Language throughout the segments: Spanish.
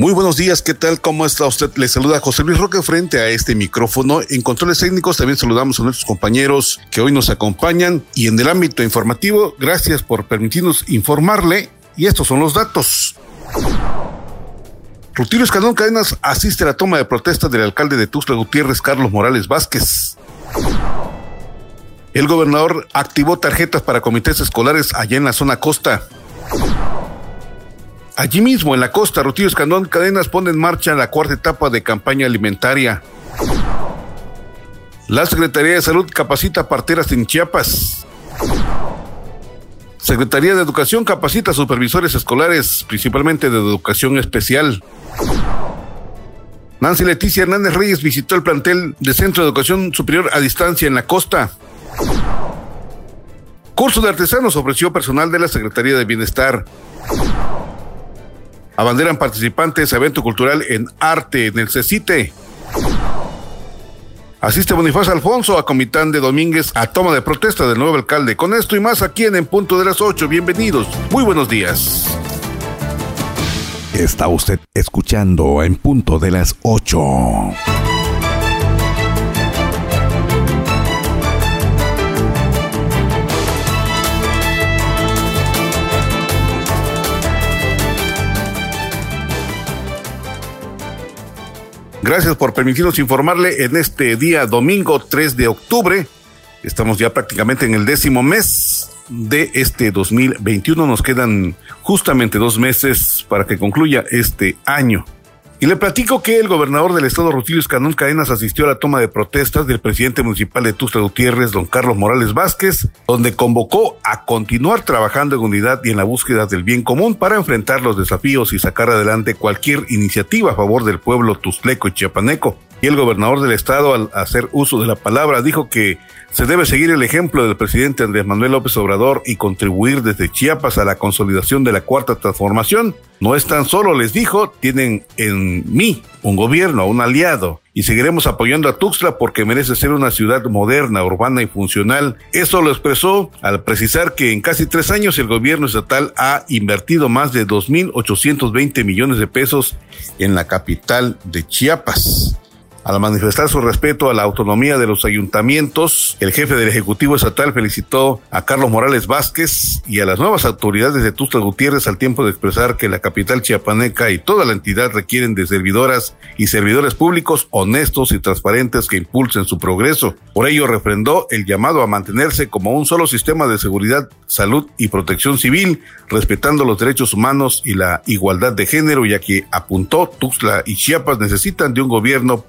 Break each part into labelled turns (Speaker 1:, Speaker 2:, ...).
Speaker 1: Muy buenos días, ¿qué tal? ¿Cómo está usted? Le saluda José Luis Roque frente a este micrófono. En controles técnicos también saludamos a nuestros compañeros que hoy nos acompañan y en el ámbito informativo, gracias por permitirnos informarle y estos son los datos. Rutilio Escandón Cadenas asiste a la toma de protesta del alcalde de Tuxtla Gutiérrez, Carlos Morales Vázquez. El gobernador activó tarjetas para comités escolares allá en la zona costa. Allí mismo, en la costa, Rutilio Escandón Cadenas pone en marcha la cuarta etapa de campaña alimentaria. La Secretaría de Salud capacita parteras en Chiapas. Secretaría de Educación capacita supervisores escolares, principalmente de educación especial. Nancy Leticia Hernández Reyes visitó el plantel de Centro de Educación Superior a Distancia en la costa. Curso de artesanos ofreció personal de la Secretaría de Bienestar. Abanderan participantes a evento cultural en arte en el CECITE. Asiste Bonifacio Alfonso a Comitán de Domínguez a toma de protesta del nuevo alcalde. Con esto y más aquí en En Punto de las 8. Bienvenidos. Muy buenos días.
Speaker 2: Está usted escuchando En Punto de las 8.
Speaker 1: Gracias por permitirnos informarle en este día domingo 3 de octubre. Estamos ya prácticamente en el décimo mes de este 2021. Nos quedan justamente dos meses para que concluya este año. Y le platico que el gobernador del estado, Rutilio Escandón Cadenas, asistió a la toma de protestas del presidente municipal de Tuxtla Gutiérrez, don Carlos Morales Vázquez, donde convocó a continuar trabajando en unidad y en la búsqueda del bien común para enfrentar los desafíos y sacar adelante cualquier iniciativa a favor del pueblo tuxtleco y chiapaneco. Y el gobernador del estado, al hacer uso de la palabra, dijo que se debe seguir el ejemplo del presidente Andrés Manuel López Obrador y contribuir desde Chiapas a la consolidación de la cuarta transformación. No están solo, les dijo, tienen en mí un gobierno, un aliado, y seguiremos apoyando a Tuxtla porque merece ser una ciudad moderna, urbana y funcional. Eso lo expresó al precisar que en casi tres años el gobierno estatal ha invertido más de 2.820 millones de pesos en la capital de Chiapas. Al manifestar su respeto a la autonomía de los ayuntamientos, el jefe del Ejecutivo Estatal felicitó a Carlos Morales Vázquez y a las nuevas autoridades de Tuxtla Gutiérrez al tiempo de expresar que la capital chiapaneca y toda la entidad requieren de servidoras y servidores públicos honestos y transparentes que impulsen su progreso. Por ello refrendó el llamado a mantenerse como un solo sistema de seguridad, salud y protección civil, respetando los derechos humanos y la igualdad de género, ya que apuntó Tuxtla y Chiapas necesitan de un gobierno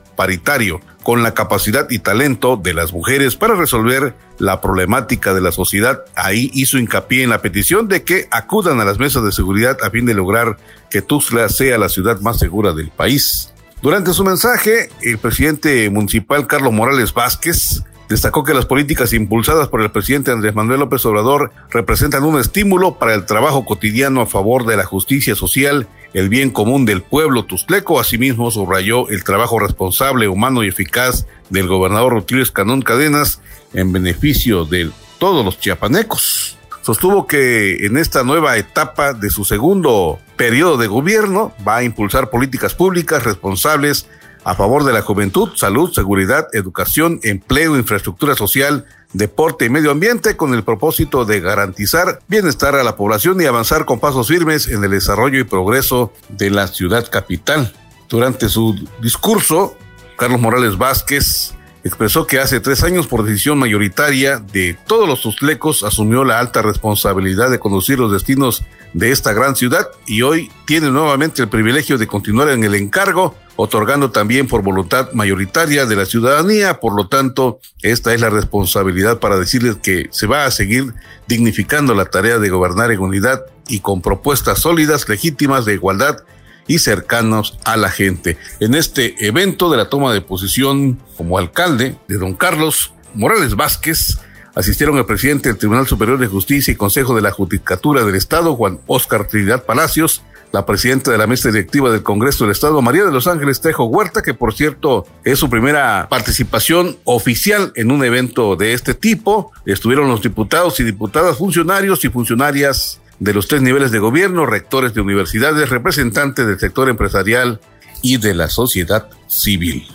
Speaker 1: con la capacidad y talento de las mujeres para resolver la problemática de la sociedad. Ahí hizo hincapié en la petición de que acudan a las mesas de seguridad a fin de lograr que Tuxtla sea la ciudad más segura del país. Durante su mensaje, el presidente municipal Carlos Morales Vázquez destacó que las políticas impulsadas por el presidente Andrés Manuel López Obrador representan un estímulo para el trabajo cotidiano a favor de la justicia social el bien común del pueblo tustleco. Asimismo, subrayó el trabajo responsable, humano y eficaz del gobernador Rutilio Escanón Cadenas en beneficio de todos los chiapanecos. Sostuvo que en esta nueva etapa de su segundo periodo de gobierno va a impulsar políticas públicas responsables a favor de la juventud, salud, seguridad, educación, empleo, infraestructura social, deporte y medio ambiente con el propósito de garantizar bienestar a la población y avanzar con pasos firmes en el desarrollo y progreso de la ciudad capital. Durante su discurso, Carlos Morales Vázquez expresó que hace tres años, por decisión mayoritaria de todos los tustlecos, asumió la alta responsabilidad de conducir los destinos de esta gran ciudad y hoy tiene nuevamente el privilegio de continuar en el encargo otorgando también por voluntad mayoritaria de la ciudadanía. Por lo tanto, esta es la responsabilidad para decirles que se va a seguir dignificando la tarea de gobernar en unidad y con propuestas sólidas, legítimas, de igualdad y cercanos a la gente. En este evento de la toma de posición como alcalde de don Carlos Morales Vázquez, asistieron el presidente del Tribunal Superior de Justicia y Consejo de la Judicatura del Estado, Juan Oscar Trinidad Palacios, la presidenta de la mesa directiva del Congreso del Estado, María de los Ángeles Trejo Huerta, que por cierto es su primera participación oficial en un evento de este tipo. Estuvieron los diputados y diputadas, funcionarios y funcionarias de los tres niveles de gobierno, rectores de universidades, representantes del sector empresarial y de la sociedad civil.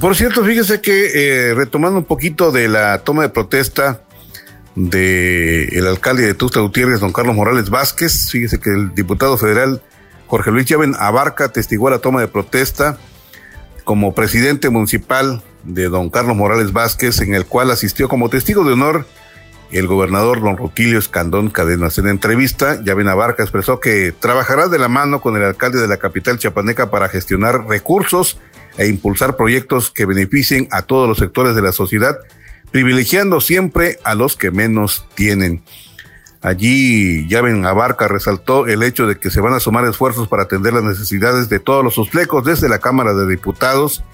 Speaker 1: por cierto, fíjese que eh, retomando un poquito de la toma de protesta del el alcalde de Tusta Gutiérrez, don Carlos Morales Vázquez, fíjese que el diputado federal Jorge Luis Llaven Abarca testigó la toma de protesta como presidente municipal de don Carlos Morales Vázquez, en el cual asistió como testigo de honor el gobernador don Rutilio Escandón Cadenas. En entrevista, Llaven Abarca expresó que trabajará de la mano con el alcalde de la capital chiapaneca para gestionar recursos e impulsar proyectos que beneficien a todos los sectores de la sociedad, privilegiando siempre a los que menos tienen. Allí Yaven Abarca resaltó el hecho de que se van a sumar esfuerzos para atender las necesidades de todos los susflecos desde la Cámara de Diputados.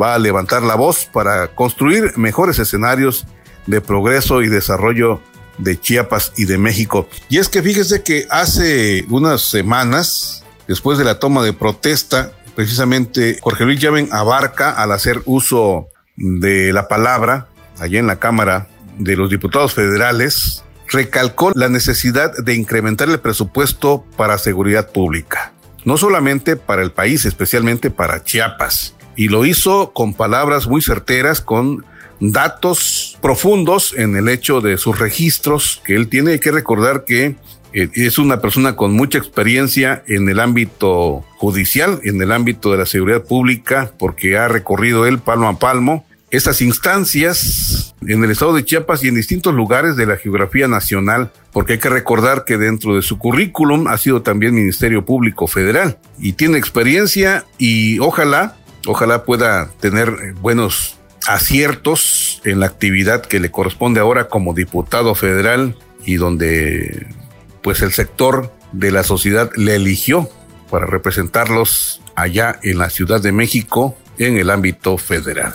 Speaker 1: Va a levantar la voz para construir mejores escenarios de progreso y desarrollo de Chiapas y de México. Y es que fíjese que hace unas semanas, después de la toma de protesta precisamente Jorge Luis abarca al hacer uso de la palabra allá en la Cámara de los Diputados Federales, recalcó la necesidad de incrementar el presupuesto para seguridad pública, no solamente para el país, especialmente para Chiapas. Y lo hizo con palabras muy certeras, con datos profundos en el hecho de sus registros que él tiene. Que recordar que eh, es una persona con mucha experiencia en el ámbito judicial, en el ámbito de la seguridad pública, porque ha recorrido él palmo a palmo esas instancias en el estado de Chiapas y en distintos lugares de la geografía nacional, porque hay que recordar que dentro de su currículum ha sido también Ministerio Público Federal y tiene experiencia y ojalá, ojalá pueda tener buenos aciertos en la actividad que le corresponde ahora como diputado federal y donde pues el sector de la sociedad le eligió para representarlos allá en la Ciudad de México en el ámbito federal.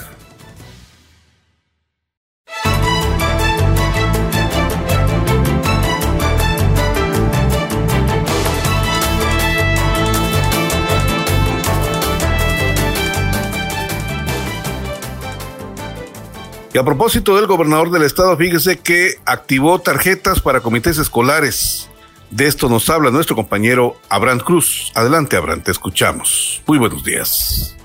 Speaker 1: Y a propósito del gobernador del estado, fíjese que activó tarjetas para comités escolares. De esto nos habla nuestro compañero Abraham Cruz. Adelante, Abraham, te escuchamos. Muy buenos días.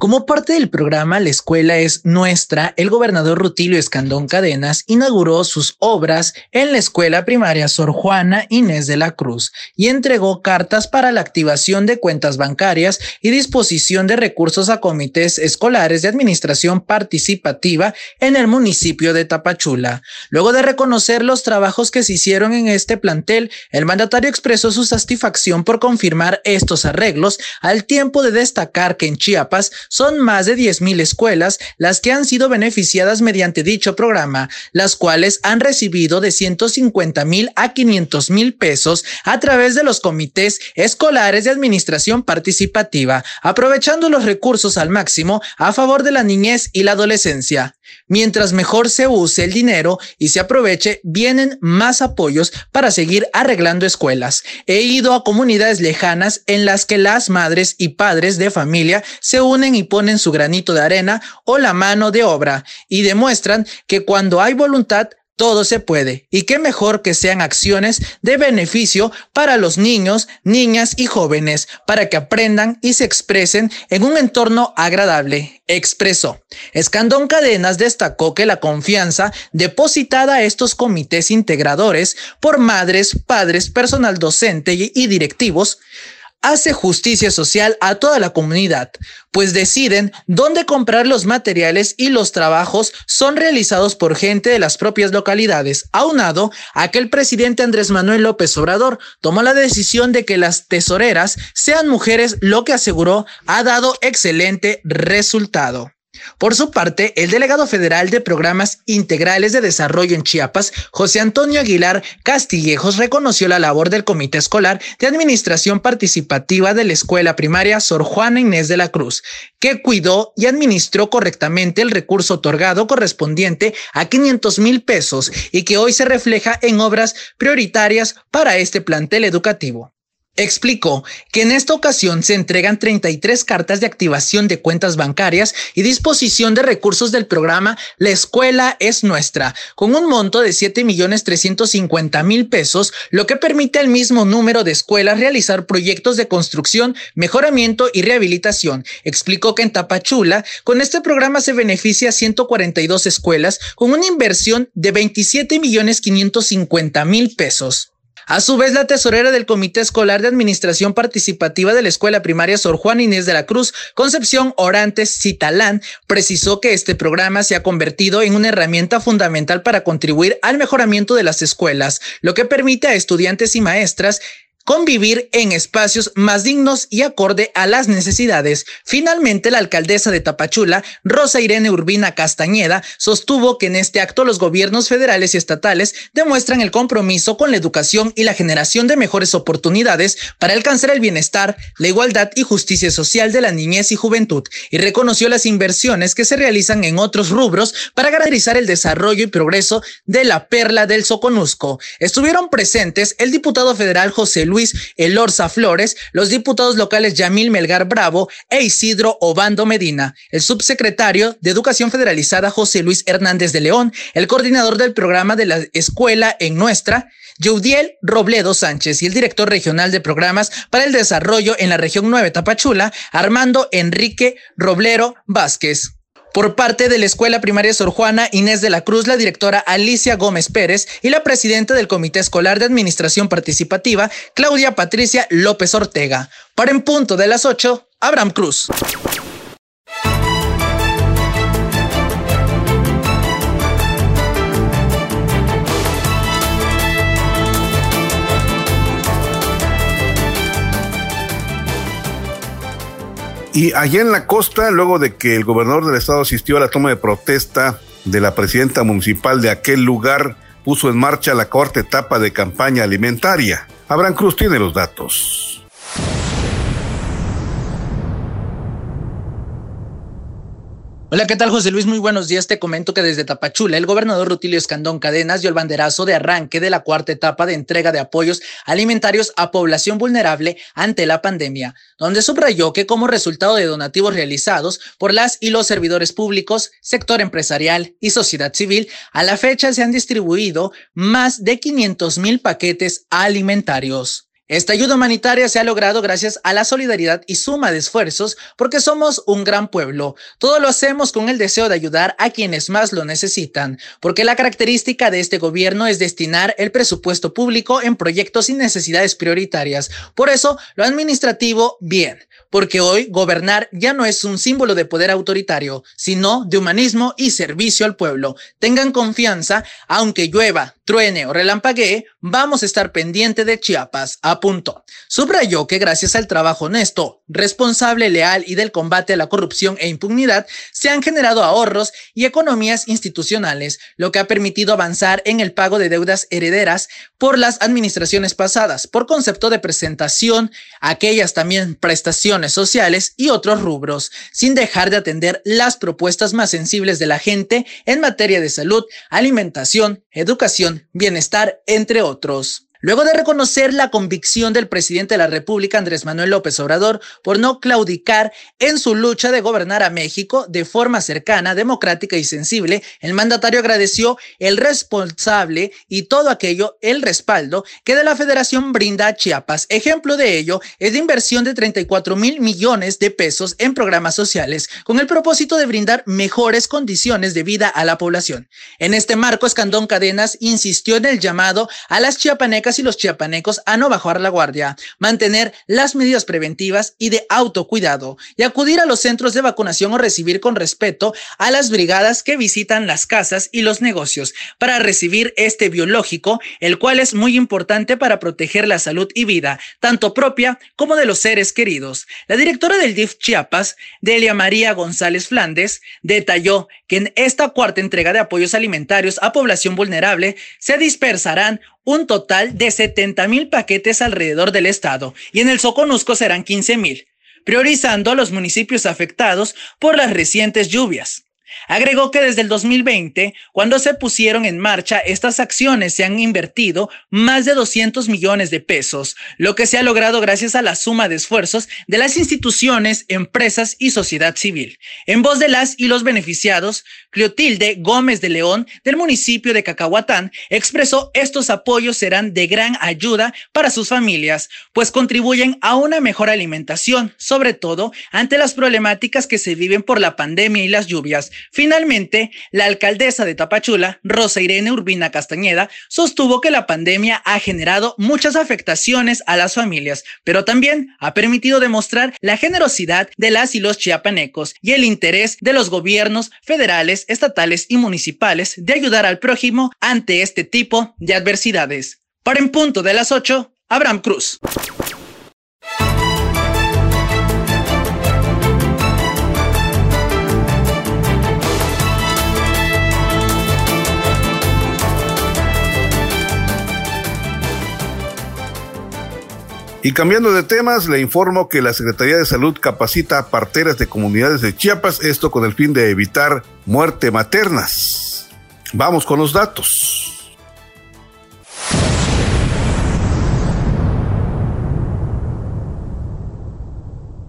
Speaker 3: Como parte del programa La Escuela es Nuestra, el gobernador Rutilio Escandón Cadenas inauguró sus obras en la escuela primaria Sor Juana Inés de la Cruz y entregó cartas para la activación de cuentas bancarias y disposición de recursos a comités escolares de administración participativa en el municipio de Tapachula. Luego de reconocer los trabajos que se hicieron en este plantel, el mandatario expresó su satisfacción por confirmar estos arreglos al tiempo de destacar que en Chiapas son más de 10.000 escuelas las que han sido beneficiadas mediante dicho programa, las cuales han recibido de 150 mil a 500 mil pesos a través de los comités escolares de administración participativa, aprovechando los recursos al máximo a favor de la niñez y la adolescencia. Mientras mejor se use el dinero y se aproveche, vienen más apoyos para seguir arreglando escuelas. He ido a comunidades lejanas en las que las madres y padres de familia se unen y ponen su granito de arena o la mano de obra y demuestran que cuando hay voluntad todo se puede. Y qué mejor que sean acciones de beneficio para los niños, niñas y jóvenes, para que aprendan y se expresen en un entorno agradable, expresó. Escandón Cadenas destacó que la confianza depositada a estos comités integradores por madres, padres, personal docente y directivos hace justicia social a toda la comunidad, pues deciden dónde comprar los materiales y los trabajos son realizados por gente de las propias localidades, aunado a que el presidente Andrés Manuel López Obrador tomó la decisión de que las tesoreras sean mujeres, lo que aseguró ha dado excelente resultado. Por su parte, el delegado federal de Programas Integrales de Desarrollo en Chiapas, José Antonio Aguilar Castillejos, reconoció la labor del Comité Escolar de Administración Participativa de la Escuela Primaria Sor Juana Inés de la Cruz, que cuidó y administró correctamente el recurso otorgado correspondiente a 500 mil pesos y que hoy se refleja en obras prioritarias para este plantel educativo. Explicó que en esta ocasión se entregan 33 cartas de activación de cuentas bancarias y disposición de recursos del programa La Escuela es Nuestra, con un monto de 7 millones 350 mil pesos, lo que permite al mismo número de escuelas realizar proyectos de construcción, mejoramiento y rehabilitación. Explicó que en Tapachula, con este programa se beneficia a 142 escuelas con una inversión de 27 millones 550 mil pesos. A su vez, la tesorera del Comité Escolar de Administración Participativa de la Escuela Primaria Sor Juan Inés de la Cruz, Concepción Orantes Citalán, precisó que este programa se ha convertido en una herramienta fundamental para contribuir al mejoramiento de las escuelas, lo que permite a estudiantes y maestras convivir en espacios más dignos y acorde a las necesidades. Finalmente, la alcaldesa de Tapachula, Rosa Irene Urbina Castañeda, sostuvo que en este acto los gobiernos federales y estatales demuestran el compromiso con la educación y la generación de mejores oportunidades para alcanzar el bienestar, la igualdad y justicia social de la niñez y juventud, y reconoció las inversiones que se realizan en otros rubros para garantizar el desarrollo y progreso de la perla del Soconusco. Estuvieron presentes el diputado federal José Luis Elorza Flores, los diputados locales Yamil Melgar Bravo e Isidro Obando Medina, el subsecretario de Educación Federalizada José Luis Hernández de León, el coordinador del programa de la escuela en nuestra, Yudiel Robledo Sánchez y el director regional de programas para el desarrollo en la región 9 Tapachula, Armando Enrique Roblero Vázquez. Por parte de la Escuela Primaria Sor Juana, Inés de la Cruz, la directora Alicia Gómez Pérez y la presidenta del Comité Escolar de Administración Participativa, Claudia Patricia López Ortega. Para en punto de las 8, Abraham Cruz.
Speaker 1: Y allá en la costa, luego de que el gobernador del estado asistió a la toma de protesta de la presidenta municipal de aquel lugar, puso en marcha la cuarta etapa de campaña alimentaria. Abraham Cruz tiene los datos.
Speaker 3: Hola, ¿qué tal José Luis? Muy buenos días. Te comento que desde Tapachula, el gobernador Rutilio Escandón Cadenas dio el banderazo de arranque de la cuarta etapa de entrega de apoyos alimentarios a población vulnerable ante la pandemia, donde subrayó que como resultado de donativos realizados por las y los servidores públicos, sector empresarial y sociedad civil, a la fecha se han distribuido más de 500 mil paquetes alimentarios. Esta ayuda humanitaria se ha logrado gracias a la solidaridad y suma de esfuerzos porque somos un gran pueblo. Todo lo hacemos con el deseo de ayudar a quienes más lo necesitan, porque la característica de este gobierno es destinar el presupuesto público en proyectos y necesidades prioritarias. Por eso, lo administrativo, bien porque hoy gobernar ya no es un símbolo de poder autoritario, sino de humanismo y servicio al pueblo. Tengan confianza, aunque llueva, truene o relampaguee, vamos a estar pendiente de Chiapas, apuntó. Subrayó que gracias al trabajo honesto, responsable, leal y del combate a la corrupción e impunidad, se han generado ahorros y economías institucionales, lo que ha permitido avanzar en el pago de deudas herederas por las administraciones pasadas, por concepto de presentación, aquellas también prestaciones sociales y otros rubros, sin dejar de atender las propuestas más sensibles de la gente en materia de salud, alimentación, educación, bienestar, entre otros. Luego de reconocer la convicción del presidente de la República, Andrés Manuel López Obrador, por no claudicar en su lucha de gobernar a México de forma cercana, democrática y sensible, el mandatario agradeció el responsable y todo aquello, el respaldo que de la Federación brinda a Chiapas. Ejemplo de ello es la inversión de 34 mil millones de pesos en programas sociales, con el propósito de brindar mejores condiciones de vida a la población. En este marco, Escandón Cadenas insistió en el llamado a las chiapanecas y los chiapanecos a no bajar la guardia, mantener las medidas preventivas y de autocuidado y acudir a los centros de vacunación o recibir con respeto a las brigadas que visitan las casas y los negocios para recibir este biológico, el cual es muy importante para proteger la salud y vida, tanto propia como de los seres queridos. La directora del DIF Chiapas, Delia María González Flandes, detalló que en esta cuarta entrega de apoyos alimentarios a población vulnerable se dispersarán un total de 70 mil paquetes alrededor del estado y en el Soconusco serán 15 mil, priorizando los municipios afectados por las recientes lluvias. Agregó que desde el 2020, cuando se pusieron en marcha estas acciones, se han invertido más de 200 millones de pesos, lo que se ha logrado gracias a la suma de esfuerzos de las instituciones, empresas y sociedad civil. En voz de las y los beneficiados, Clotilde Gómez de León, del municipio de Cacahuatán, expresó estos apoyos serán de gran ayuda para sus familias, pues contribuyen a una mejor alimentación, sobre todo ante las problemáticas que se viven por la pandemia y las lluvias Finalmente, la alcaldesa de Tapachula, Rosa Irene Urbina Castañeda, sostuvo que la pandemia ha generado muchas afectaciones a las familias, pero también ha permitido demostrar la generosidad de las y los chiapanecos y el interés de los gobiernos federales, estatales y municipales de ayudar al prójimo ante este tipo de adversidades. Para en punto de las 8, Abraham Cruz.
Speaker 1: Y cambiando de temas, le informo que la Secretaría de Salud capacita a parteras de comunidades de Chiapas, esto con el fin de evitar muerte maternas. Vamos con los datos.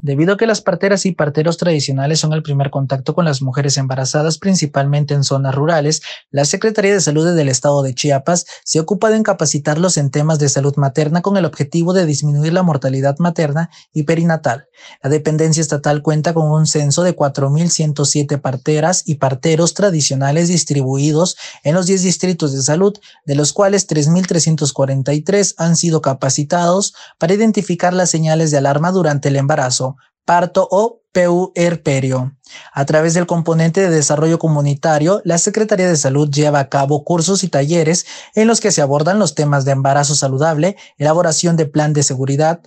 Speaker 3: Debido a que las parteras y parteros tradicionales son el primer contacto con las mujeres embarazadas, principalmente en zonas rurales, la Secretaría de Salud del Estado de Chiapas se ocupa de capacitarlos en temas de salud materna con el objetivo de disminuir la mortalidad materna y perinatal. La dependencia estatal cuenta con un censo de 4.107 parteras y parteros tradicionales distribuidos en los 10 distritos de salud, de los cuales 3.343 han sido capacitados para identificar las señales de alarma durante el embarazo parto o puerperio. A través del componente de desarrollo comunitario, la Secretaría de Salud lleva a cabo cursos y talleres en los que se abordan los temas de embarazo saludable, elaboración de plan de seguridad,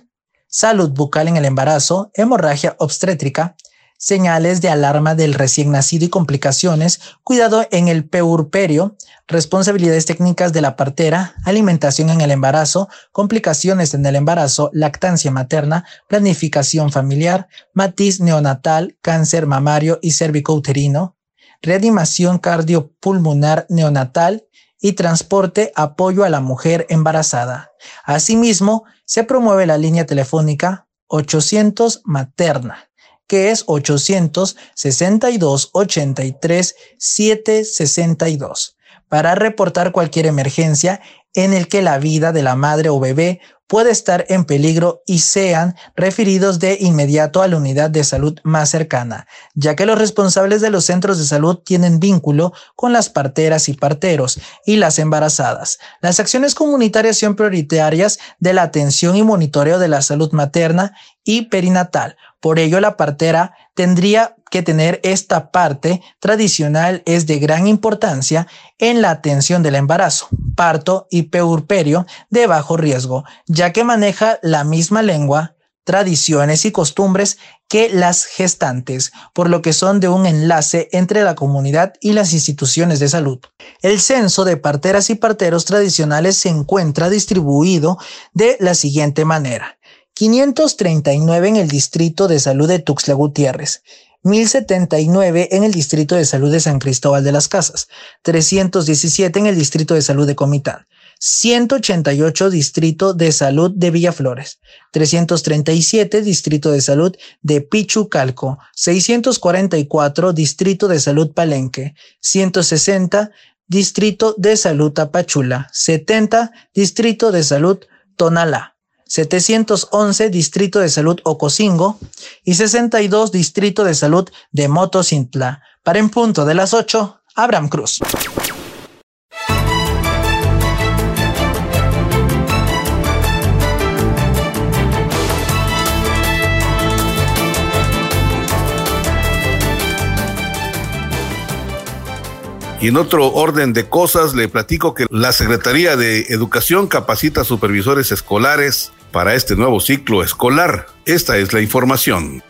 Speaker 3: salud bucal en el embarazo, hemorragia obstétrica, señales de alarma del recién nacido y complicaciones, cuidado en el peurperio, responsabilidades técnicas de la partera, alimentación en el embarazo, complicaciones en el embarazo, lactancia materna, planificación familiar, matiz neonatal, cáncer mamario y cervicouterino, reanimación cardiopulmonar neonatal y transporte apoyo a la mujer embarazada. Asimismo, se promueve la línea telefónica 800 materna que es 862 83 762 para reportar cualquier emergencia en el que la vida de la madre o bebé puede estar en peligro y sean referidos de inmediato a la unidad de salud más cercana, ya que los responsables de los centros de salud tienen vínculo con las parteras y parteros y las embarazadas. Las acciones comunitarias son prioritarias de la atención y monitoreo de la salud materna y perinatal. Por ello, la partera tendría que tener esta parte tradicional es de gran importancia en la atención del embarazo, parto y peurperio de bajo riesgo, ya que maneja la misma lengua, tradiciones y costumbres que las gestantes, por lo que son de un enlace entre la comunidad y las instituciones de salud. El censo de parteras y parteros tradicionales se encuentra distribuido de la siguiente manera. 539 en el Distrito de Salud de Tuxtla Gutiérrez, 1079 en el Distrito de Salud de San Cristóbal de las Casas, 317 en el Distrito de Salud de Comitán, 188 Distrito de Salud de Villaflores, 337 Distrito de Salud de Pichucalco, 644 Distrito de Salud Palenque, 160 Distrito de Salud Tapachula, 70 Distrito de Salud Tonalá. 711 Distrito de Salud Ocosingo y 62 Distrito de Salud de Motocintla. Para en punto de las 8, Abraham Cruz.
Speaker 1: Y en otro orden de cosas, le platico que la Secretaría de Educación capacita a supervisores escolares para este nuevo ciclo escolar. Esta es la información.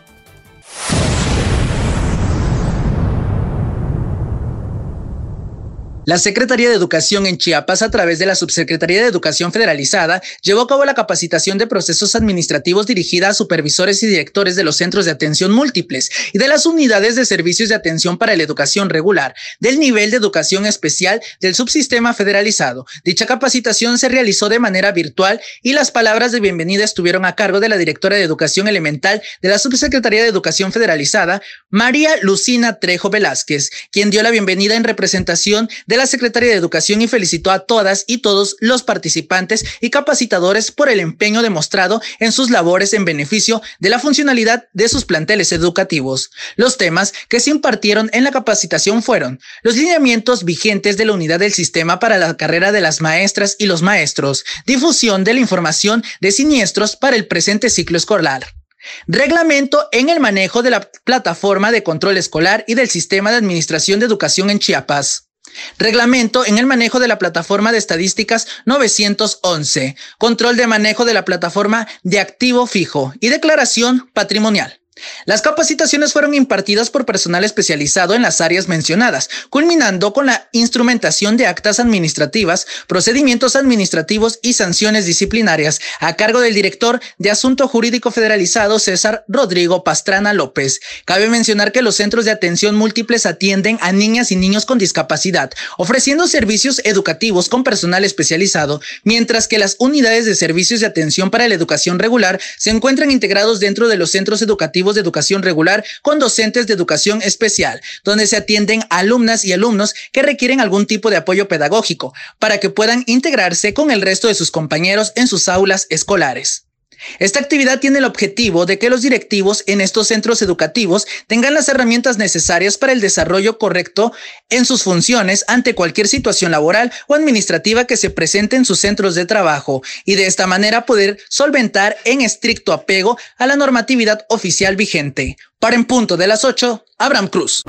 Speaker 3: La Secretaría de Educación en Chiapas, a través de la Subsecretaría de Educación Federalizada, llevó a cabo la capacitación de procesos administrativos dirigida a supervisores y directores de los centros de atención múltiples y de las unidades de servicios de atención para la educación regular del nivel de educación especial del subsistema federalizado. Dicha capacitación se realizó de manera virtual y las palabras de bienvenida estuvieron a cargo de la directora de Educación Elemental de la Subsecretaría de Educación Federalizada, María Lucina Trejo Velázquez, quien dio la bienvenida en representación de la Secretaría de Educación y felicitó a todas y todos los participantes y capacitadores por el empeño demostrado en sus labores en beneficio de la funcionalidad de sus planteles educativos. Los temas que se impartieron en la capacitación fueron los lineamientos vigentes de la unidad del sistema para la carrera de las maestras y los maestros, difusión de la información de siniestros para el presente ciclo escolar. Reglamento en el manejo de la plataforma de control escolar y del sistema de administración de educación en Chiapas. Reglamento en el manejo de la plataforma de estadísticas 911. Control de manejo de la plataforma de activo fijo y declaración patrimonial. Las capacitaciones fueron impartidas por personal especializado en las áreas mencionadas, culminando con la instrumentación de actas administrativas, procedimientos administrativos y sanciones disciplinarias a cargo del director de Asunto Jurídico Federalizado César Rodrigo Pastrana López. Cabe mencionar que los centros de atención múltiples atienden a niñas y niños con discapacidad, ofreciendo servicios educativos con personal especializado, mientras que las unidades de servicios de atención para la educación regular se encuentran integrados dentro de los centros educativos de educación regular con docentes de educación especial, donde se atienden alumnas y alumnos que requieren algún tipo de apoyo pedagógico para que puedan integrarse con el resto de sus compañeros en sus aulas escolares. Esta actividad tiene el objetivo de que los directivos en estos centros educativos tengan las herramientas necesarias para el desarrollo correcto en sus funciones ante cualquier situación laboral o administrativa que se presente en sus centros de trabajo y de esta manera poder solventar en estricto apego a la normatividad oficial vigente. Para en punto de las 8, Abraham Cruz.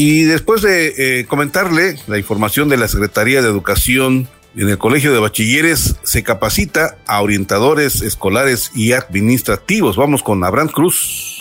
Speaker 1: Y después de eh, comentarle la información de la Secretaría de Educación en el Colegio de Bachilleres, se capacita a orientadores escolares y administrativos. Vamos con Abraham Cruz.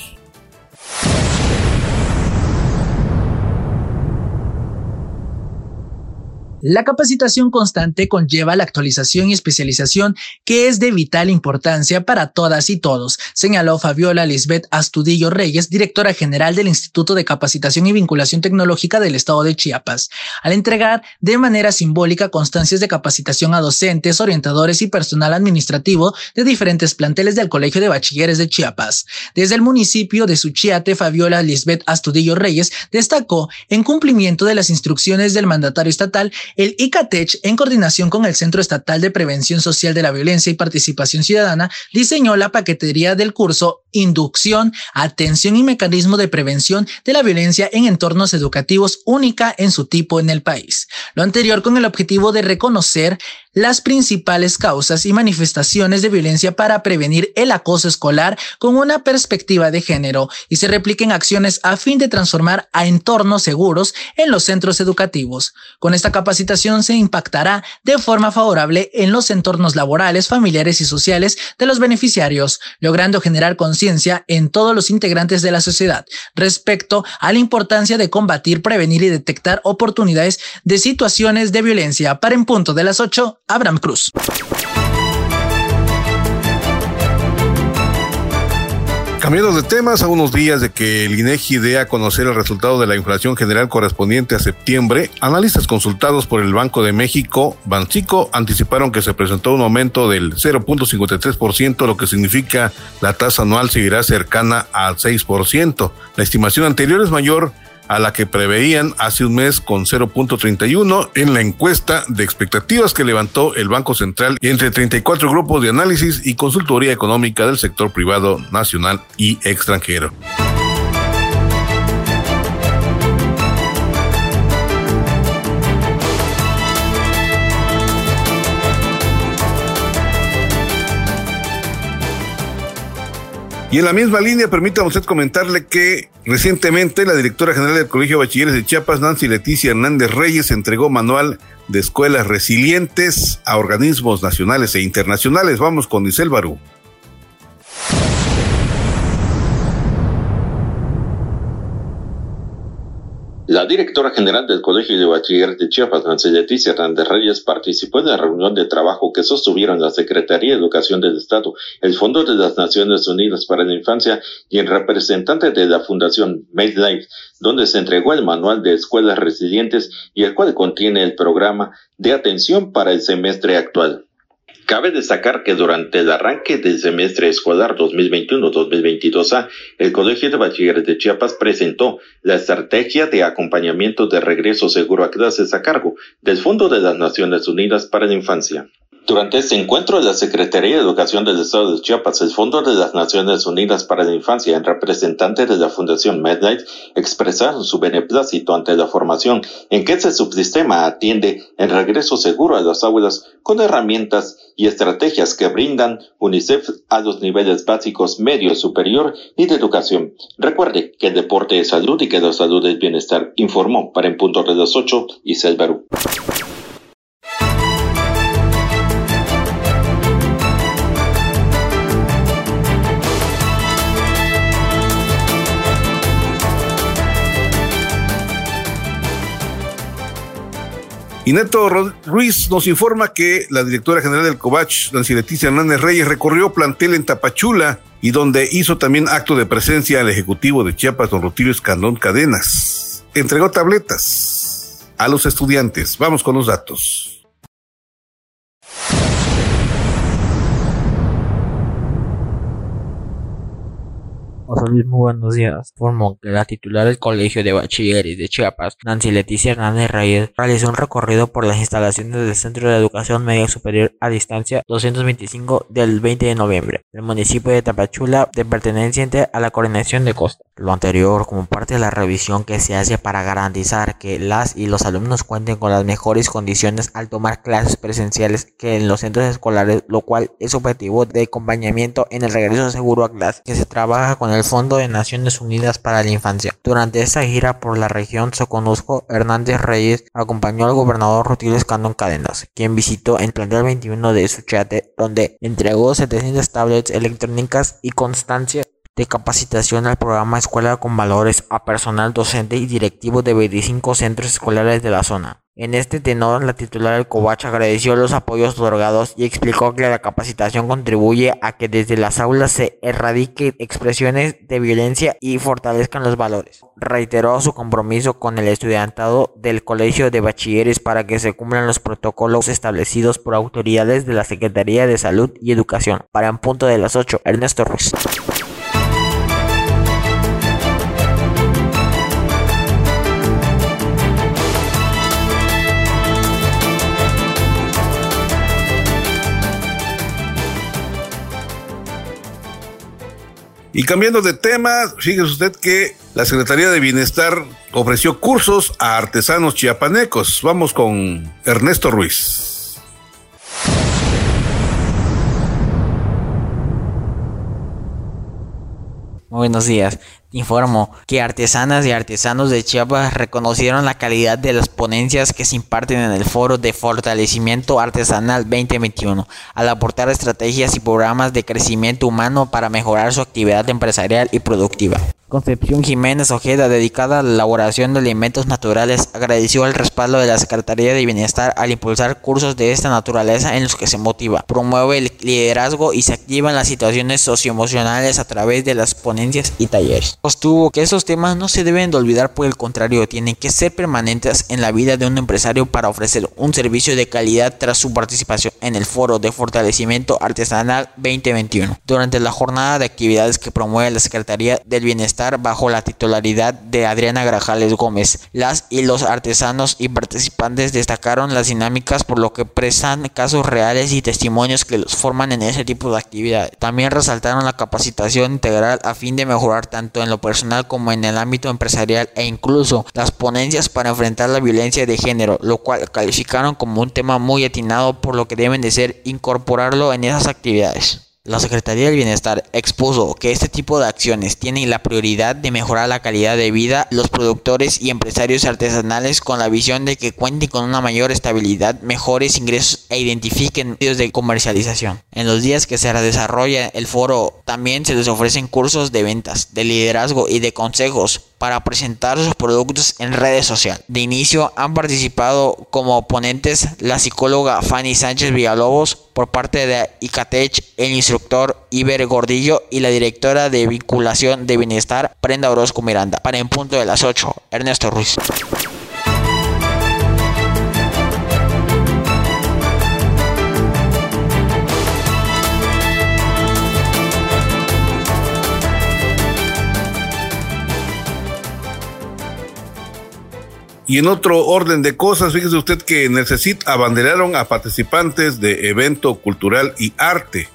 Speaker 3: La capacitación constante conlleva la actualización y especialización que es de vital importancia para todas y todos, señaló Fabiola Lisbeth Astudillo Reyes, directora general del Instituto de Capacitación y Vinculación Tecnológica del Estado de Chiapas, al entregar de manera simbólica constancias de capacitación a docentes, orientadores y personal administrativo de diferentes planteles del Colegio de Bachilleres de Chiapas. Desde el municipio de Suchiate, Fabiola Lisbeth Astudillo Reyes destacó en cumplimiento de las instrucciones del mandatario estatal el ICATECH, en coordinación con el Centro Estatal de Prevención Social de la Violencia y Participación Ciudadana, diseñó la paquetería del curso Inducción, Atención y Mecanismo de Prevención de la Violencia en Entornos Educativos única en su tipo en el país. Lo anterior con el objetivo de reconocer las principales causas y manifestaciones de violencia para prevenir el acoso escolar con una perspectiva de género y se repliquen acciones a fin de transformar a entornos seguros en los centros educativos. Con esta capacitación se impactará de forma favorable en los entornos laborales, familiares y sociales de los beneficiarios, logrando generar conciencia en todos los integrantes de la sociedad respecto a la importancia de combatir, prevenir y detectar oportunidades de situaciones de violencia. Para en punto de las 8, Abraham Cruz.
Speaker 1: Cambiando de temas, a unos días de que el INEGI dé a conocer el resultado de la inflación general correspondiente a septiembre, analistas consultados por el Banco de México, Bancico, anticiparon que se presentó un aumento del 0.53%, lo que significa la tasa anual seguirá cercana al 6%. La estimación anterior es mayor a la que preveían hace un mes con 0.31 en la encuesta de expectativas que levantó el Banco Central entre 34 grupos de análisis y consultoría económica del sector privado nacional y extranjero. Y en la misma línea, permítame usted comentarle que recientemente la directora general del Colegio de Bachilleres de Chiapas, Nancy Leticia Hernández Reyes, entregó manual de escuelas resilientes a organismos nacionales e internacionales. Vamos con Isel Barú.
Speaker 4: La directora general del Colegio de Bachiller de Chiapas, Nancy Leticia Hernández Reyes, participó en la reunión de trabajo que sostuvieron la Secretaría de Educación del Estado, el Fondo de las Naciones Unidas para la Infancia y el representante de la Fundación Made Life, donde se entregó el manual de escuelas resilientes y el cual contiene el programa de atención para el semestre actual. Cabe destacar que durante el arranque del semestre escolar 2021-2022A, el Colegio de Bachilleres de Chiapas presentó la estrategia de acompañamiento de regreso seguro a clases a cargo del Fondo de las Naciones Unidas para la Infancia. Durante este encuentro, la Secretaría de Educación del Estado de Chiapas, el Fondo de las Naciones Unidas para la Infancia, en representante de la Fundación MedLife, expresaron su beneplácito ante la formación en que ese subsistema atiende el regreso seguro a las aulas con herramientas y estrategias que brindan UNICEF a los niveles básicos, medio, superior y de educación. Recuerde que el deporte es salud y que la salud es bienestar, informó para en punto de las 8 y Selberú.
Speaker 1: Y Neto Ruiz nos informa que la directora general del COVACH, Nancy Leticia Hernández Reyes, recorrió plantel en Tapachula y donde hizo también acto de presencia al ejecutivo de Chiapas, don Rutilio Escandón Cadenas. Entregó tabletas a los estudiantes. Vamos con los datos.
Speaker 5: Muy buenos días. Formó que la titular del Colegio de Bachilleres de Chiapas, Nancy Leticia Hernández Reyes, realizó un recorrido por las instalaciones del Centro de Educación Media Superior a Distancia 225 del 20 de noviembre, del municipio de Tapachula, de perteneciente a la Coordinación de Costa. Lo anterior como parte de la revisión que se hace para garantizar que las y los alumnos cuenten con las mejores condiciones al tomar clases presenciales que en los centros escolares, lo cual es objetivo de acompañamiento en el regreso seguro a clase, que se trabaja con el Fondo de Naciones Unidas para la Infancia. Durante esta gira por la región Soconusco, Hernández Reyes acompañó al gobernador Rutilio Escandón Cadenas, quien visitó el plantel 21 de Suchate, donde entregó 700 tablets electrónicas y constancia de capacitación al programa Escuela con Valores a personal docente y directivo de 25 centros escolares de la zona. En este tenor, la titular del Covach agradeció los apoyos otorgados y explicó que la capacitación contribuye a que desde las aulas se erradiquen expresiones de violencia y fortalezcan los valores. Reiteró su compromiso con el estudiantado del Colegio de Bachilleres para que se cumplan los protocolos establecidos por autoridades de la Secretaría de Salud y Educación. Para un punto de las 8, Ernesto Ruiz.
Speaker 1: Y cambiando de tema, fíjese usted que la Secretaría de Bienestar ofreció cursos a artesanos chiapanecos. Vamos con Ernesto Ruiz.
Speaker 5: buenos días. Informo que artesanas y artesanos de Chiapas reconocieron la calidad de las ponencias que se imparten en el Foro de Fortalecimiento Artesanal 2021, al aportar estrategias y programas de crecimiento humano para mejorar su actividad empresarial y productiva. Concepción Jiménez Ojeda, dedicada a la elaboración de alimentos naturales, agradeció el respaldo de la Secretaría de Bienestar al impulsar cursos de esta naturaleza en los que se motiva, promueve el liderazgo y se activan las situaciones socioemocionales a través de las ponencias y talleres. Sostuvo que esos temas no se deben de olvidar, por el contrario, tienen que ser permanentes en la vida de un empresario para ofrecer un servicio de calidad tras su participación en el Foro de Fortalecimiento Artesanal 2021. Durante la jornada de actividades que promueve la Secretaría del Bienestar, bajo la titularidad de Adriana Grajales Gómez. Las y los artesanos y participantes destacaron las dinámicas por lo que prestan casos reales y testimonios que los forman en ese tipo de actividad. También resaltaron la capacitación integral a fin de mejorar tanto en lo personal como en el ámbito empresarial e incluso las ponencias para enfrentar la violencia de género, lo cual calificaron como un tema muy atinado por lo que deben de ser incorporarlo en esas actividades.
Speaker 6: La Secretaría del Bienestar expuso que este tipo de acciones tienen la prioridad de mejorar la calidad de vida los productores y empresarios artesanales con la visión de que cuenten con una mayor estabilidad, mejores ingresos e identifiquen medios de comercialización. En los días que se desarrolla el foro también se les ofrecen cursos de ventas, de liderazgo y de consejos para presentar sus productos en redes sociales. De inicio han participado como ponentes la psicóloga Fanny Sánchez Villalobos por parte de ICATECH, el instructor Iber Gordillo y la directora de vinculación de bienestar Prenda Orozco Miranda. Para en punto de las 8, Ernesto Ruiz.
Speaker 1: Y en otro orden de cosas, fíjese usted que CECIT abanderaron a participantes de evento cultural y arte.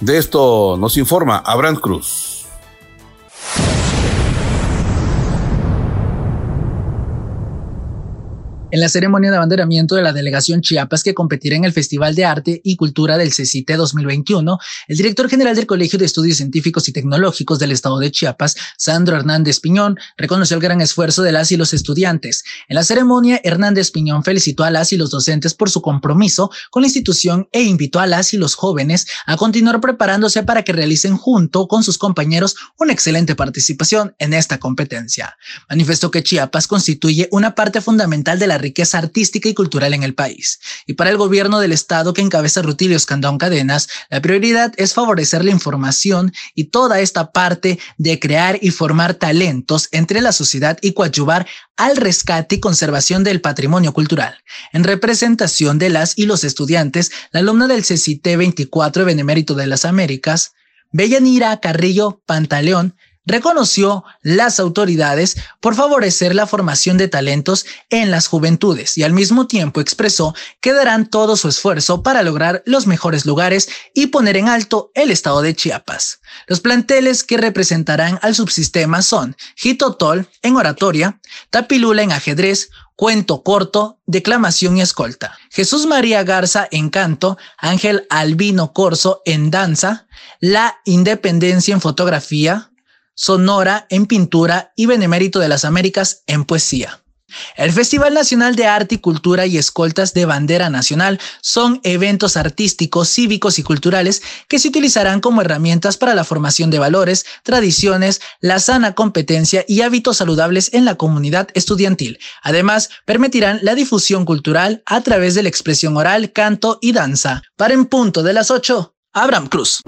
Speaker 1: De esto nos informa Abraham Cruz.
Speaker 3: En la ceremonia de abanderamiento de la delegación Chiapas que competirá en el Festival de Arte y Cultura del CECITE 2021, el director general del Colegio de Estudios Científicos y Tecnológicos del Estado de Chiapas, Sandro Hernández Piñón, reconoció el gran esfuerzo de las y los estudiantes. En la ceremonia, Hernández Piñón felicitó a las y los docentes por su compromiso con la institución e invitó a las y los jóvenes a continuar preparándose para que realicen junto con sus compañeros una excelente participación en esta competencia. Manifestó que Chiapas constituye una parte fundamental de la riqueza artística y cultural en el país. Y para el gobierno del estado que encabeza Rutilio Escandón Cadenas, la prioridad es favorecer la información y toda esta parte de crear y formar talentos entre la sociedad y coadyuvar al rescate y conservación del patrimonio cultural. En representación de las y los estudiantes, la alumna del CCT 24 Benemérito de las Américas, Bellanira Carrillo Pantaleón, reconoció las autoridades por favorecer la formación de talentos en las juventudes y al mismo tiempo expresó que darán todo su esfuerzo para lograr los mejores lugares y poner en alto el estado de Chiapas. Los planteles que representarán al subsistema son Jitotol en oratoria, Tapilula en ajedrez, cuento corto, declamación y escolta. Jesús María Garza en canto, Ángel Albino Corso en danza, La Independencia en fotografía, Sonora en pintura y Benemérito de las Américas en poesía. El Festival Nacional de Arte y Cultura y Escoltas de Bandera Nacional son eventos artísticos, cívicos y culturales que se utilizarán como herramientas para la formación de valores, tradiciones, la sana competencia y hábitos saludables en la comunidad estudiantil. Además, permitirán la difusión cultural a través de la expresión oral, canto y danza. Para en punto de las 8, Abraham Cruz.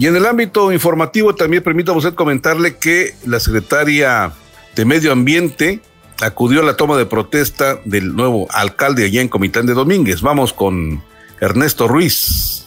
Speaker 1: Y en el ámbito informativo también permítame usted comentarle que la secretaria de Medio Ambiente acudió a la toma de protesta del nuevo alcalde allá en Comitán de Domínguez. Vamos con Ernesto Ruiz.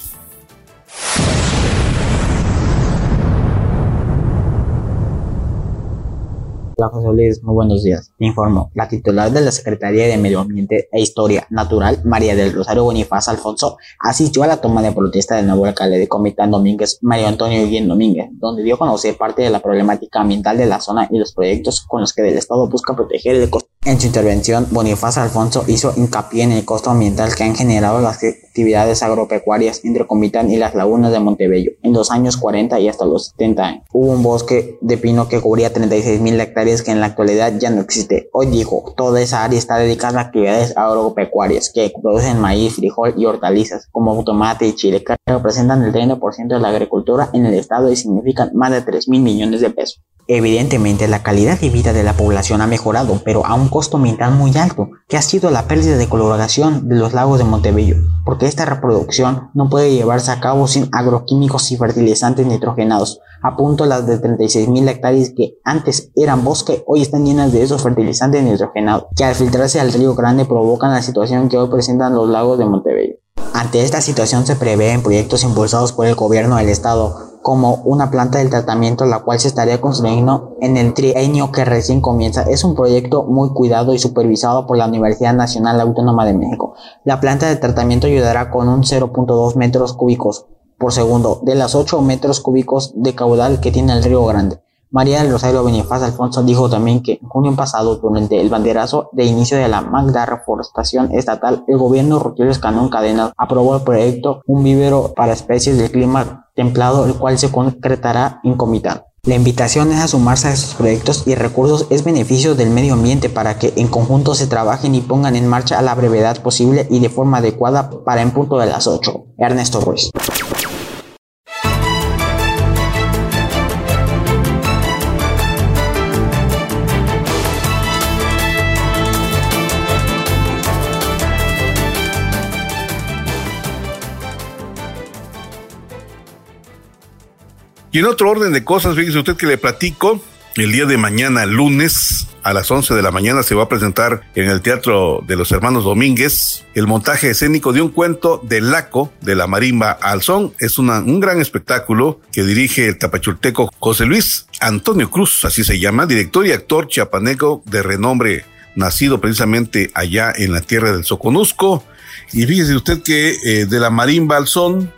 Speaker 5: Hola muy buenos días. Informo, la titular de la Secretaría de Medio Ambiente e Historia Natural, María del Rosario Bonifaz Alfonso, asistió a la toma de protesta del nuevo alcalde de Comitán Domínguez, Mario Antonio Guillén Domínguez, donde dio conocer parte de la problemática ambiental de la zona y los proyectos con los que el Estado busca proteger el ecosistema. En su intervención, Bonifaz Alfonso hizo hincapié en el costo ambiental que han generado las actividades agropecuarias entre Comitán y las lagunas de Montebello en los años 40 y hasta los 70 años. Hubo un bosque de pino que cubría 36 mil hectáreas que en la actualidad ya no existe. Hoy dijo, toda esa área está dedicada a actividades agropecuarias que producen maíz, frijol y hortalizas como tomate y chile que representan el 30% de la agricultura en el estado y significan más de 3 mil millones de pesos. Evidentemente la calidad de vida de la población ha mejorado, pero a un costo ambiental muy alto, que ha sido la pérdida de coloración de los lagos de Montebello, porque esta reproducción no puede llevarse a cabo sin agroquímicos y fertilizantes nitrogenados. A punto las de 36.000 hectáreas que antes eran bosque, hoy están llenas de esos fertilizantes nitrogenados, que al filtrarse al río Grande provocan la situación que hoy presentan los lagos de Montebello. Ante esta situación se prevén proyectos impulsados por el gobierno del estado, como una planta del tratamiento la cual se estaría construyendo en el trienio que recién comienza. Es un proyecto muy cuidado y supervisado por la Universidad Nacional Autónoma de México. La planta de tratamiento ayudará con un 0.2 metros cúbicos
Speaker 7: por segundo de las 8 metros cúbicos de caudal que tiene el río Grande. María del Rosario Benifaz Alfonso dijo también que en junio pasado, durante el banderazo de inicio de la Magda Reforestación Estatal, el gobierno Rutilio Escanón Cadenas aprobó el proyecto Un vivero para especies del clima templado, el cual se concretará en Comitán. La invitación es a sumarse a estos proyectos y recursos es beneficio del medio ambiente para que en conjunto se trabajen y pongan en marcha a la brevedad posible y de forma adecuada para en punto de las 8. Ernesto Ruiz.
Speaker 1: Y en otro orden de cosas, fíjese usted que le platico, el día de mañana, lunes, a las 11 de la mañana, se va a presentar en el Teatro de los Hermanos Domínguez el montaje escénico de un cuento de Laco, de la marimba al son. Es un gran espectáculo que dirige el tapachulteco José Luis Antonio Cruz, así se llama, director y actor chiapaneco de renombre, nacido precisamente allá en la tierra del Soconusco. Y fíjese usted que eh, de la marimba al son,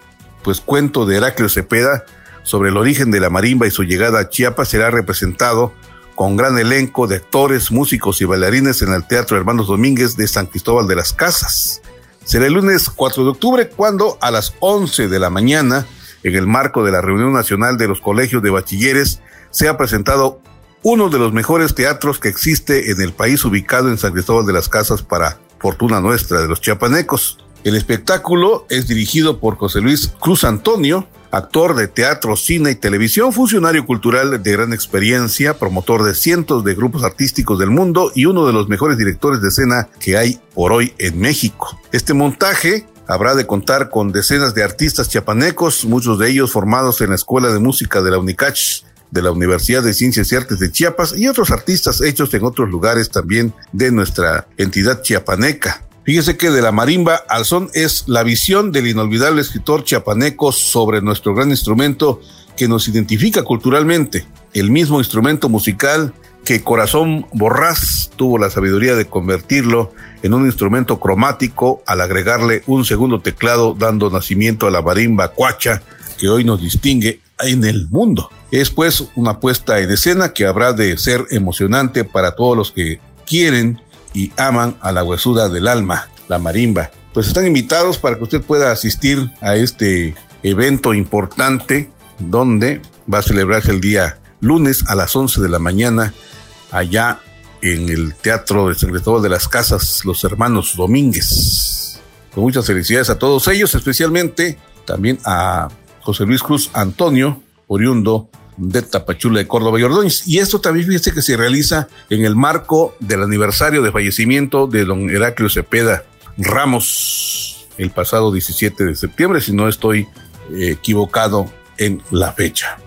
Speaker 1: pues cuento de Heraclio Cepeda, sobre el origen de la marimba y su llegada a Chiapas será representado con gran elenco de actores, músicos y bailarines en el Teatro Hermanos Domínguez de San Cristóbal de las Casas. Será el lunes 4 de octubre cuando a las 11 de la mañana, en el marco de la reunión nacional de los colegios de bachilleres, sea presentado uno de los mejores teatros que existe en el país ubicado en San Cristóbal de las Casas para fortuna nuestra de los chiapanecos. El espectáculo es dirigido por José Luis Cruz Antonio, actor de teatro, cine y televisión, funcionario cultural de gran experiencia, promotor de cientos de grupos artísticos del mundo y uno de los mejores directores de escena que hay por hoy en México. Este montaje habrá de contar con decenas de artistas chiapanecos, muchos de ellos formados en la Escuela de Música de la UNICACH de la Universidad de Ciencias y Artes de Chiapas y otros artistas hechos en otros lugares también de nuestra entidad chiapaneca. Fíjese que de la marimba al son es la visión del inolvidable escritor chiapaneco sobre nuestro gran instrumento que nos identifica culturalmente, el mismo instrumento musical que Corazón Borrás tuvo la sabiduría de convertirlo en un instrumento cromático al agregarle un segundo teclado dando nacimiento a la marimba cuacha que hoy nos distingue en el mundo. Es pues una puesta en escena que habrá de ser emocionante para todos los que quieren y aman a la huesuda del alma, la marimba. Pues están invitados para que usted pueda asistir a este evento importante donde va a celebrarse el día lunes a las 11 de la mañana allá en el Teatro de San de las Casas, los hermanos Domínguez. Con muchas felicidades a todos ellos, especialmente también a José Luis Cruz Antonio, oriundo de Tapachula de Córdoba y Ordóñez. Y esto también fíjese que se realiza en el marco del aniversario de fallecimiento de don Heraclio Cepeda Ramos el pasado 17 de septiembre, si no estoy eh, equivocado en la fecha.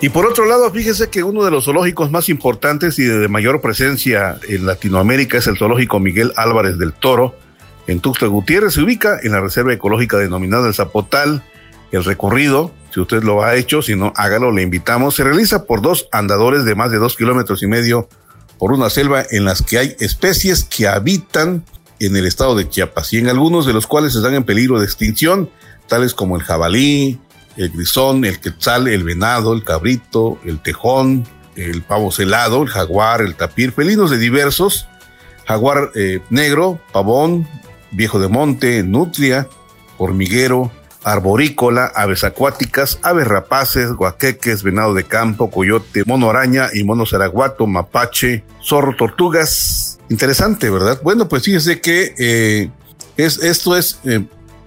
Speaker 1: Y por otro lado, fíjese que uno de los zoológicos más importantes y de mayor presencia en Latinoamérica es el zoológico Miguel Álvarez del Toro. En Tuxtla Gutiérrez se ubica en la reserva ecológica denominada el Zapotal. El recorrido, si usted lo ha hecho, si no, hágalo, le invitamos. Se realiza por dos andadores de más de dos kilómetros y medio por una selva en las que hay especies que habitan en el estado de Chiapas y en algunos de los cuales están en peligro de extinción, tales como el jabalí, el grisón, el quetzal, el venado, el cabrito, el tejón, el pavo celado, el jaguar, el tapir, felinos de diversos, jaguar eh, negro, pavón, viejo de monte, nutria, hormiguero, arborícola, aves acuáticas, aves rapaces, guaqueques, venado de campo, coyote, mono araña y mono zaraguato, mapache, zorro, tortugas. Interesante, ¿verdad? Bueno, pues fíjese que eh, es, esto es eh,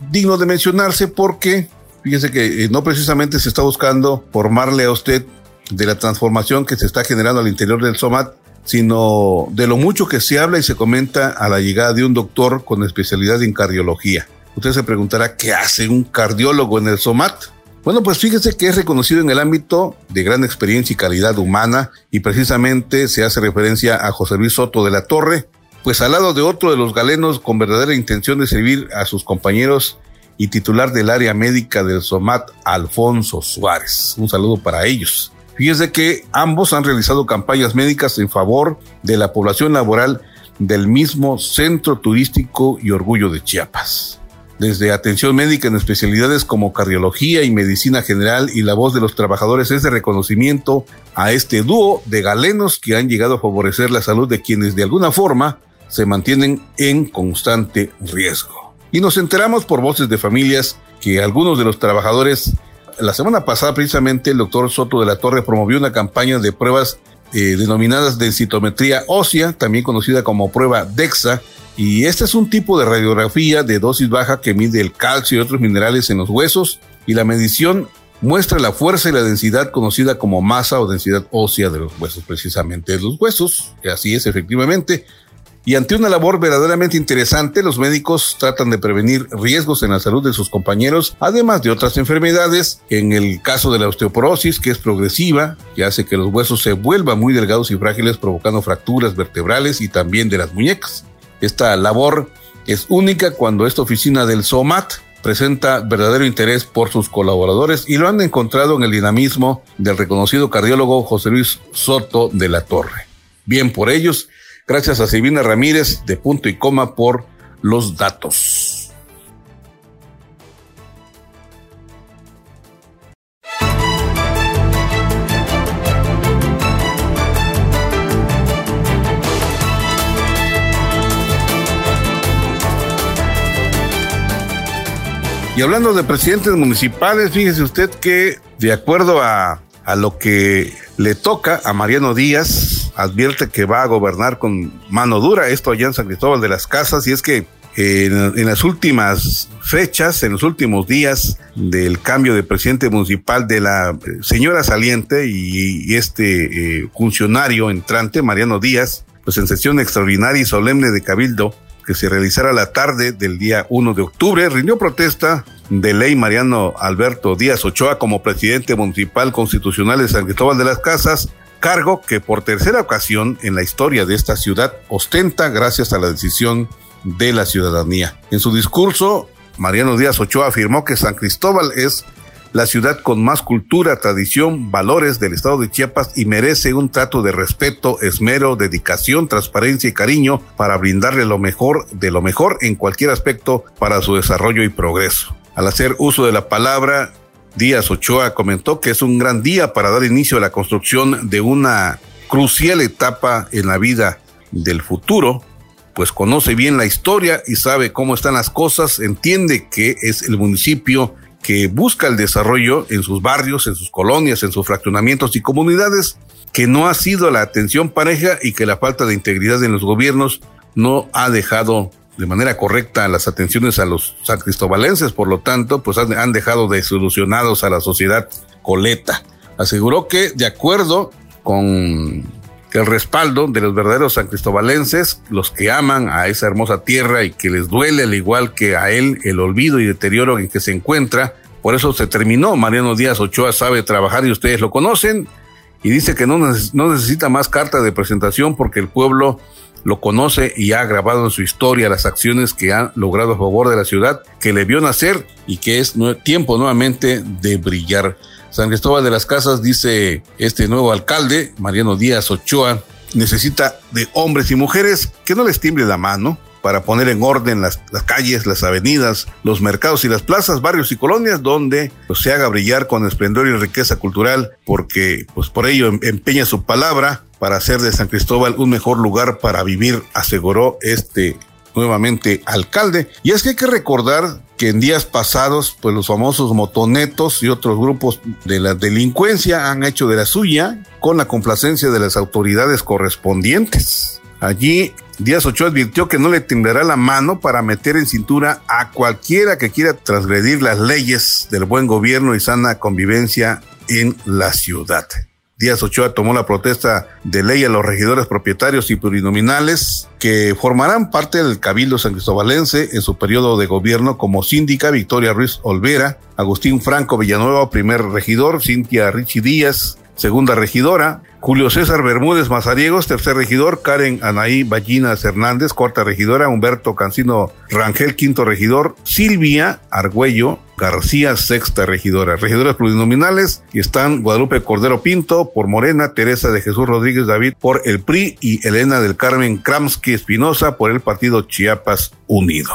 Speaker 1: digno de mencionarse porque Fíjese que eh, no precisamente se está buscando formarle a usted de la transformación que se está generando al interior del SOMAT, sino de lo mucho que se habla y se comenta a la llegada de un doctor con especialidad en cardiología. Usted se preguntará, ¿qué hace un cardiólogo en el SOMAT? Bueno, pues fíjese que es reconocido en el ámbito de gran experiencia y calidad humana y precisamente se hace referencia a José Luis Soto de la Torre, pues al lado de otro de los galenos con verdadera intención de servir a sus compañeros y titular del área médica del SOMAT, Alfonso Suárez. Un saludo para ellos. Fíjense que ambos han realizado campañas médicas en favor de la población laboral del mismo centro turístico y orgullo de Chiapas. Desde atención médica en especialidades como cardiología y medicina general y la voz de los trabajadores es de reconocimiento a este dúo de galenos que han llegado a favorecer la salud de quienes de alguna forma se mantienen en constante riesgo. Y nos enteramos por voces de familias que algunos de los trabajadores, la semana pasada precisamente el doctor Soto de la Torre promovió una campaña de pruebas eh, denominadas densitometría ósea, también conocida como prueba DEXA, y este es un tipo de radiografía de dosis baja que mide el calcio y otros minerales en los huesos, y la medición muestra la fuerza y la densidad conocida como masa o densidad ósea de los huesos, precisamente de los huesos, así es efectivamente. Y ante una labor verdaderamente interesante, los médicos tratan de prevenir riesgos en la salud de sus compañeros, además de otras enfermedades, en el caso de la osteoporosis, que es progresiva, que hace que los huesos se vuelvan muy delgados y frágiles, provocando fracturas vertebrales y también de las muñecas. Esta labor es única cuando esta oficina del SOMAT presenta verdadero interés por sus colaboradores y lo han encontrado en el dinamismo del reconocido cardiólogo José Luis Soto de la Torre. Bien por ellos Gracias a Silvina Ramírez de punto y coma por los datos. Y hablando de presidentes municipales, fíjese usted que de acuerdo a, a lo que le toca a Mariano Díaz, advierte que va a gobernar con mano dura, esto allá en San Cristóbal de las Casas, y es que en, las últimas fechas, en los últimos días del cambio de presidente municipal de la eh, señora saliente y, este eh, funcionario entrante, Mariano Díaz, pues en sesión extraordinaria y solemne de Cabildo, que se realizara la tarde del día 1 de octubre, rindió protesta de ley Mariano Alberto Díaz Ochoa como presidente municipal constitucional de San Cristóbal de las Casas cargo que por tercera ocasión en la historia de esta ciudad ostenta gracias a la decisión de la ciudadanía. En su discurso, Mariano Díaz Ochoa afirmó que San Cristóbal es la ciudad con más cultura, tradición, valores del estado de Chiapas y merece un trato de respeto, esmero, dedicación, transparencia y cariño para brindarle lo mejor de lo mejor en cualquier aspecto para su desarrollo y progreso. Al hacer uso de la palabra, Díaz Ochoa comentó que es un gran día para dar inicio a la construcción de una crucial etapa en la vida del futuro, pues conoce bien la historia y sabe cómo están las cosas, entiende que es el municipio que busca el desarrollo en sus barrios, en sus colonias, en sus fraccionamientos y comunidades, que no ha sido la atención pareja y que la falta de integridad en los gobiernos no ha dejado de manera correcta las atenciones a los san cristobalenses, por lo tanto, pues han, dejado desilusionados a la sociedad coleta. Aseguró que, de acuerdo con el respaldo de los verdaderos san cristobalenses, los que aman a esa hermosa tierra y que les duele, al igual que a él, el olvido y deterioro en que se encuentra, por eso se terminó. Mariano Díaz Ochoa sabe trabajar y ustedes lo conocen. Y dice que no, no necesita más carta de presentación porque el pueblo lo conoce y ha grabado en su historia las acciones que han logrado a favor de la ciudad que le vio nacer y que es tiempo nuevamente de brillar. San Cristóbal de las Casas, dice este nuevo alcalde, Mariano Díaz Ochoa, necesita de hombres y mujeres que no les tiemble la mano para poner en orden las, calles, las avenidas, los mercados y las plazas, barrios y colonias donde pues, se haga brillar con esplendor y riqueza cultural, porque pues por ello em, empeña su palabra para hacer de San Cristóbal un mejor lugar para vivir, aseguró este nuevamente alcalde. Y es que hay que recordar que en días pasados, pues los famosos motonetos y otros grupos de la delincuencia han hecho de la suya con la complacencia de las autoridades correspondientes. Allí Díaz Ochoa advirtió que no le temblará la mano para meter en cintura a cualquiera que quiera transgredir las leyes del buen gobierno y sana convivencia en la ciudad. Díaz Ochoa tomó la protesta de ley a los regidores propietarios y plurinominales que formarán parte del Cabildo San Cristobalense en su periodo de gobierno como síndica Victoria Ruiz Olvera, Agustín Franco Villanueva, primer regidor, Cintia Richie Díaz, segunda regidora, Julio César Bermúdez Mazariegos, tercer regidor, Karen Anaí Ballinas Hernández, cuarta regidora, Humberto Cancino Rangel, quinto regidor, Silvia Argüello García, sexta regidora. Regidoras plurinominales y están Guadalupe Cordero Pinto por Morena, Teresa de Jesús Rodríguez David por el PRI y Elena del Carmen Kramsky Espinosa por el partido Chiapas Unido.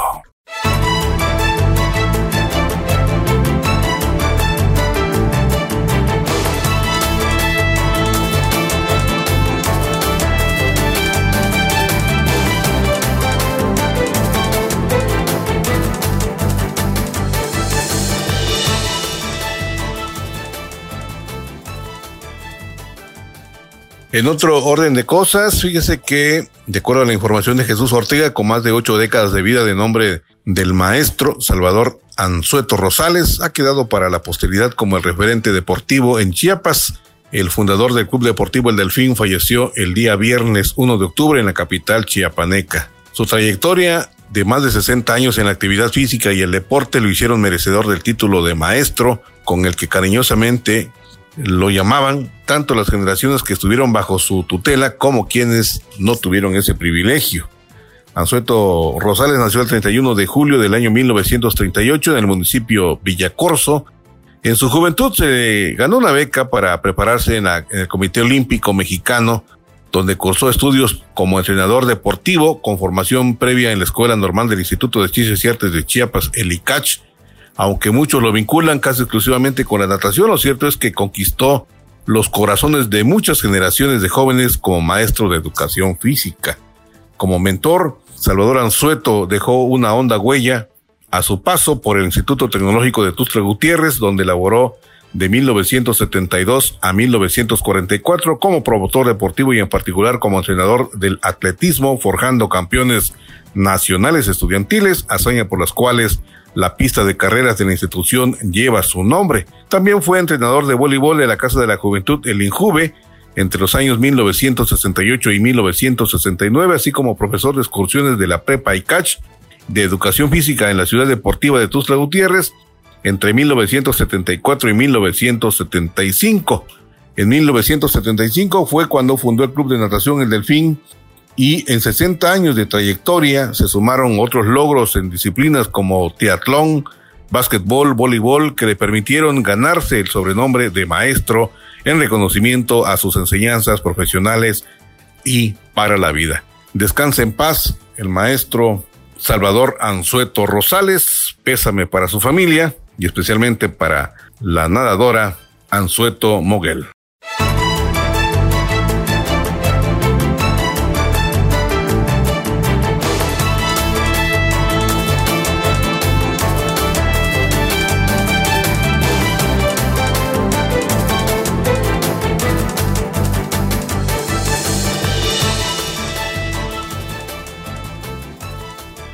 Speaker 1: En otro orden de cosas, fíjese que, de acuerdo a la información de Jesús Ortega, con más de ocho décadas de vida de nombre del maestro Salvador Anzueto Rosales, ha quedado para la posteridad como el referente deportivo en Chiapas. El fundador del Club Deportivo El Delfín falleció el día viernes 1 de octubre en la capital chiapaneca. Su trayectoria de más de 60 años en la actividad física y el deporte lo hicieron merecedor del título de maestro, con el que cariñosamente lo llamaban tanto las generaciones que estuvieron bajo su tutela como quienes no tuvieron ese privilegio. Anzueto Rosales nació el 31 de julio del año 1938 en el municipio Villacorso. En su juventud se ganó una beca para prepararse en, en el Comité Olímpico Mexicano, donde cursó estudios como entrenador deportivo con formación previa en la Escuela Normal del Instituto de Ciencias y Artes de Chiapas, el ICACH, aunque muchos lo vinculan casi exclusivamente con la natación, lo cierto es que conquistó los corazones de muchas generaciones de jóvenes como maestro de educación física. Como mentor, Salvador Anzueto dejó una honda huella a su paso por el Instituto Tecnológico de Tustra Gutiérrez, donde laboró de 1972 a 1944 como promotor deportivo y en particular como entrenador del atletismo, forjando campeones nacionales estudiantiles, hazaña por las cuales la pista de carreras de la institución lleva su nombre. También fue entrenador de voleibol de la Casa de la Juventud, el Injuve, entre los años 1968 y 1969, así como profesor de excursiones de la Prepa ICACH de Educación Física en la Ciudad Deportiva de Tuzla Gutiérrez entre 1974 y 1975. En 1975 fue cuando fundó el Club de Natación El Delfín y en 60 años de trayectoria se sumaron otros logros en disciplinas como teatlón, básquetbol, voleibol, que le permitieron ganarse el sobrenombre de maestro en reconocimiento a sus enseñanzas profesionales y para la vida. Descansa en paz el maestro Salvador Anzueto Rosales, pésame para su familia y especialmente para la nadadora Anzueto Moguel.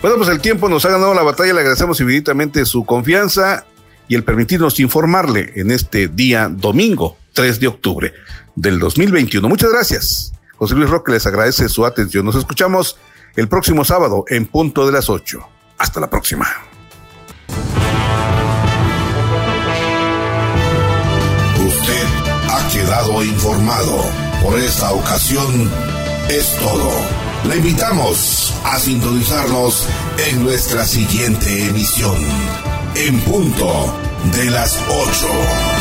Speaker 1: Bueno, pues el tiempo nos ha ganado la batalla, le agradecemos infinitamente su confianza y el permitirnos informarle en este día domingo 3 de octubre del 2021. Muchas gracias. José Luis Roque les agradece su atención. Nos escuchamos el próximo sábado en punto de las 8. Hasta la próxima.
Speaker 2: Usted ha quedado informado. Por esta ocasión es todo. Le invitamos a sintonizarnos en nuestra siguiente emisión, en punto de las 8.